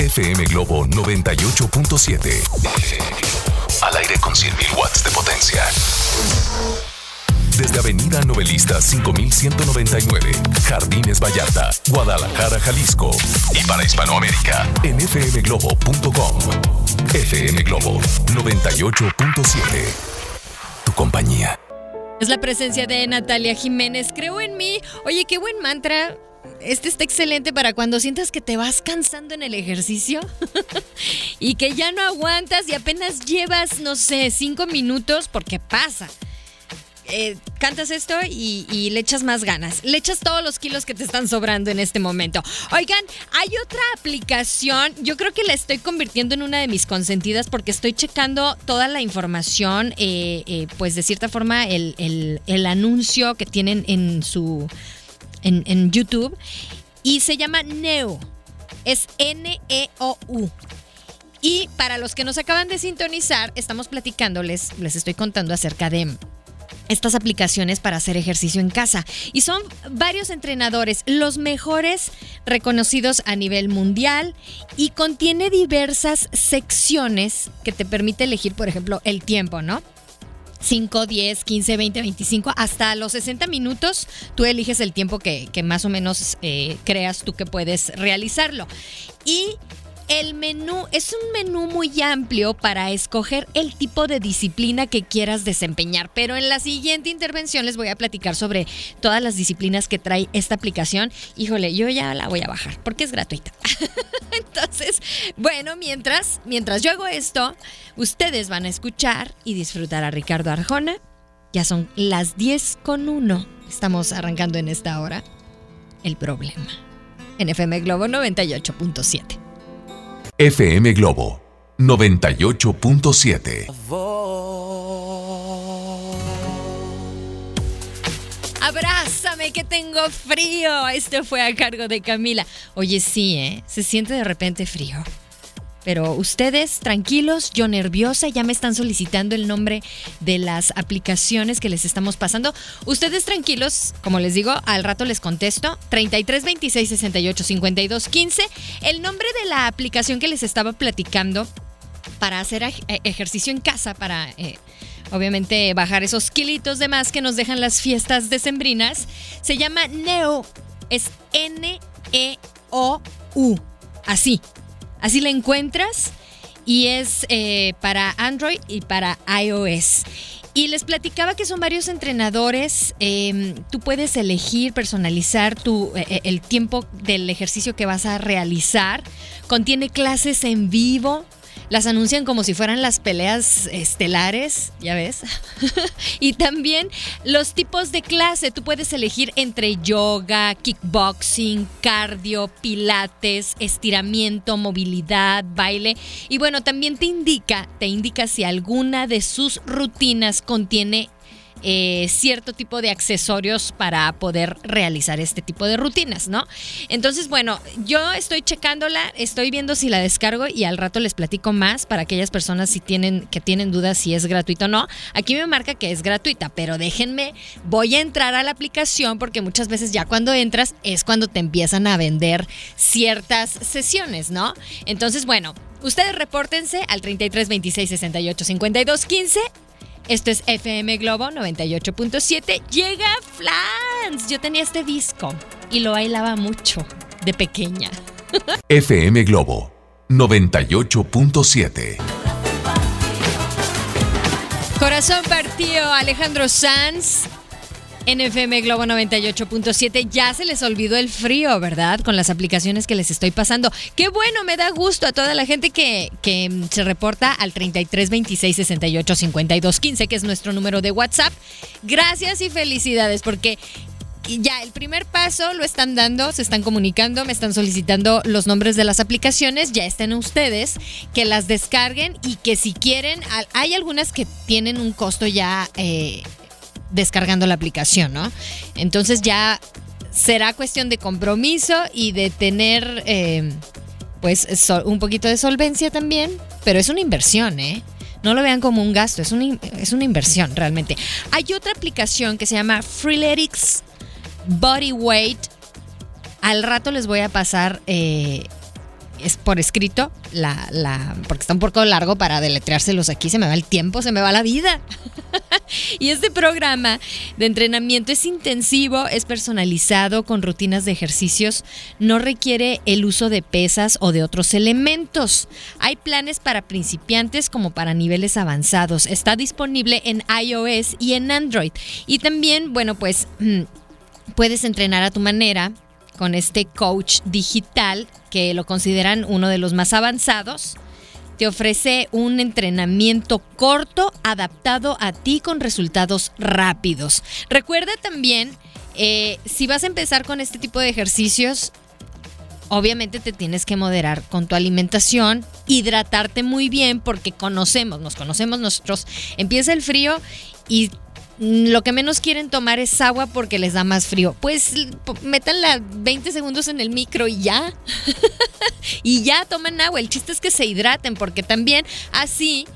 FM Globo 98.7. Al aire con 100.000 watts de potencia. Desde Avenida Novelista 5199, Jardines Vallarta, Guadalajara, Jalisco. Y para Hispanoamérica, en fmglobo.com. FM Globo 98.7. Tu compañía. Es la presencia de Natalia Jiménez. Creo en mí. Oye, qué buen mantra. Este está excelente para cuando sientas que te vas cansando en el ejercicio y que ya no aguantas y apenas llevas, no sé, cinco minutos, porque pasa. Eh, cantas esto y, le echas más ganas. Le echas todos los kilos que te están sobrando en este momento. Oigan, hay otra aplicación. Yo creo que la estoy convirtiendo en una de mis consentidas porque estoy checando toda la información. Eh, eh, pues de cierta forma, el, el, el anuncio que tienen en su en, YouTube y se llama Neo. Es N-E-O-U. Y para los que nos acaban de sintonizar, estamos platicándoles, les estoy contando acerca de estas aplicaciones para hacer ejercicio en casa. Y son varios entrenadores, los mejores reconocidos a nivel mundial y contiene diversas secciones que te permite elegir, por ejemplo, el tiempo, ¿no? 5, 10, 15, 20, 25, hasta los 60 minutos, tú eliges el tiempo que, más o menos eh, creas tú que puedes realizarlo. Y el menú es un menú muy amplio para escoger el tipo de disciplina que quieras desempeñar, pero en la siguiente intervención les voy a platicar sobre todas las disciplinas que trae esta aplicación. Híjole, yo ya la voy a bajar porque es gratuita. Entonces, bueno, mientras mientras yo hago esto, ustedes van a escuchar y disfrutar a Ricardo Arjona. Ya son las 10 con 1. Estamos arrancando en esta hora. El problema. En Globo 98.7. FM Globo 98.7. Abrázame que tengo frío. Esto fue a cargo de Camila. Oye, sí, ¿eh? Se siente de repente frío. Pero ustedes tranquilos, yo nerviosa, ya me están solicitando el nombre de las aplicaciones que les estamos pasando. Ustedes tranquilos, como les digo, al rato les contesto. 33 26 68 52 15. El nombre de la aplicación que les estaba platicando para hacer eh, ejercicio en casa, para eh, obviamente bajar esos kilitos de más que nos dejan las fiestas decembrinas, se llama Neo. Es N-E-O-U. Así, Así la encuentras y es eh, para Android y para iOS. Y les platicaba que son varios entrenadores. Em, tú puedes elegir, personalizar tu, eh, eh, el tiempo del ejercicio que vas a realizar. Contiene clases en vivo las anuncian como si fueran las peleas estelares, ya ves. y también los tipos de clase. Tú puedes elegir entre yoga, kickboxing, cardio, pilates, estiramiento, movilidad, baile. Y bueno, también te indica, te indica si alguna de sus rutinas contiene eh, cierto tipo de accesorios para poder realizar este tipo de rutinas, ¿no? Entonces, bueno, yo estoy checándola, estoy viendo si la descargo y al rato les platico más para aquellas personas si tienen, que tienen dudas si es gratuito o no. Aquí me marca que es gratuita, pero déjenme, voy a entrar a la aplicación porque muchas veces ya cuando entras es cuando te empiezan a vender ciertas sesiones, ¿no? Entonces, bueno, ustedes repórtense al 33 26 68 52 15 esto es FM Globo 98.7. Llega Flans. Yo tenía este disco y lo bailaba mucho de pequeña. FM Globo 98.7. Corazón partido, Alejandro Sanz. NFM Globo 98.7. Ya se les olvidó el frío, ¿verdad? Con las aplicaciones que les estoy pasando. Qué bueno, me da gusto a toda la gente que, que se reporta al 33 26 68 52 15, que es nuestro número de WhatsApp. Gracias y felicidades, porque ya el primer paso lo están dando, se están comunicando, me están solicitando los nombres de las aplicaciones, ya estén ustedes, que las descarguen y que si quieren, hay algunas que tienen un costo ya eh, descargando la aplicación, ¿no? Entonces ya será cuestión de compromiso y de tener eh, pues un poquito de solvencia también, pero es una inversión, ¿eh? No lo vean como un gasto, es una, es una inversión realmente. Hay otra aplicación que se llama Freeletics Body Weight. Al rato les voy a pasar eh, es por escrito, la, la, porque está un poco largo para deletreárselos aquí, se me va el tiempo, se me va la vida. y este programa de entrenamiento es intensivo, es personalizado con rutinas de ejercicios, no requiere el uso de pesas o de otros elementos. Hay planes para principiantes como para niveles avanzados. Está disponible en iOS y en Android. Y también, bueno, pues mm, puedes entrenar a tu manera con este coach digital que lo consideran uno de los más avanzados. Te ofrece un entrenamiento corto adaptado a ti con resultados rápidos. Recuerda también, eh, si vas a empezar con este tipo de ejercicios, obviamente te tienes que moderar con tu alimentación, hidratarte muy bien porque conocemos, nos conocemos nosotros. Empieza el frío y lo que menos quieren tomar es agua porque les da más frío. Pues métanla 20 segundos en el micro y ya. y ya toman agua. El chiste es que se hidraten porque también así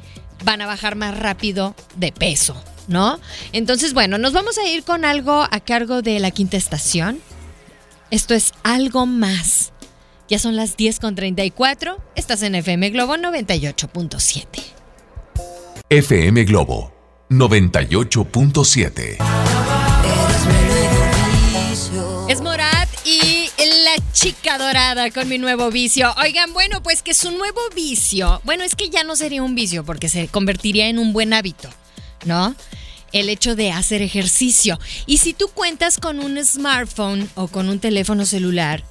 van a bajar más rápido de peso, ¿no? Entonces, bueno, nos vamos a ir con algo a cargo de la quinta estación. Esto es algo más. Ya son las 10.34. Estás en FM Globo 98.7. FM Globo 98.7. Es Morat y la chica dorada con mi nuevo vicio. Oigan, bueno, pues que su nuevo vicio, bueno, es que ya no sería un vicio porque se convertiría en un buen hábito, ¿no? el hecho de hacer ejercicio. Y si tú cuentas con un smartphone o con un teléfono celular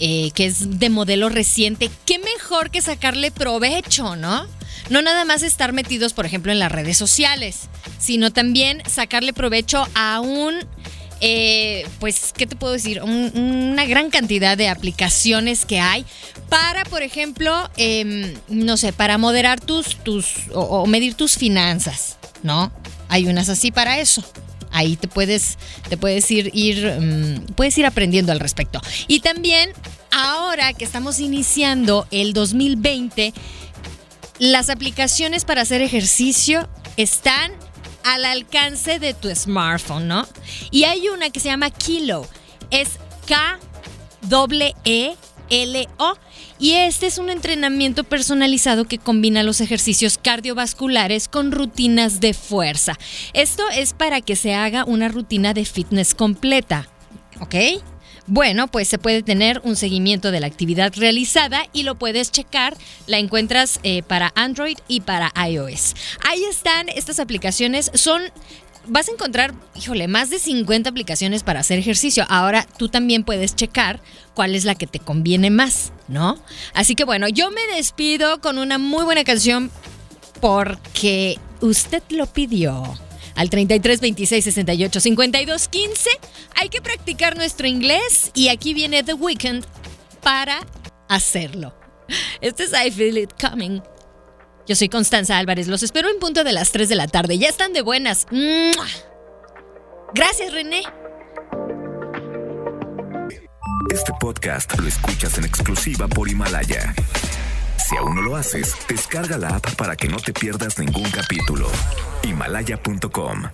eh, que es de modelo reciente, qué mejor que sacarle provecho, ¿no? No nada más estar metidos, por ejemplo, en las redes sociales, sino también sacarle provecho a un, eh, pues, ¿qué te puedo decir? una gran cantidad de aplicaciones que hay para, por ejemplo, em, no sé, para moderar tus, tus, o, medir tus finanzas, ¿no? Hay unas así para eso ahí te puedes, te puedes ir, ir mm, puedes ir aprendiendo al respecto. Y también, ahora que estamos iniciando el 2020, las aplicaciones para hacer ejercicio están al alcance de tu smartphone, ¿no? Y hay una que se llama Kilo. Es K-E-L-O. Y este es un entrenamiento personalizado que combina los ejercicios cardiovasculares con rutinas de fuerza. Esto es para que se haga una rutina de fitness completa. ¿Ok? Bueno, pues se puede tener un seguimiento de la actividad realizada y lo puedes checar. La encuentras eh, para Android y para iOS. Ahí están estas aplicaciones. Son vas a encontrar, híjole, más de 50 aplicaciones para hacer ejercicio. Ahora tú también puedes checar cuál es la que te conviene más, ¿no? Así que bueno, yo me despido con una muy buena canción porque usted lo pidió al 33 26 68 52 15. Hay que practicar nuestro inglés y aquí viene The Weeknd para hacerlo. Este es I Feel It Coming. Yo soy Constanza Álvarez, los espero en punto de las 3 de la tarde. Ya están de buenas. Gracias, René. Este podcast lo escuchas en exclusiva por Himalaya. Si aún no lo haces, descarga la app para que no te pierdas ningún capítulo. Himalaya.com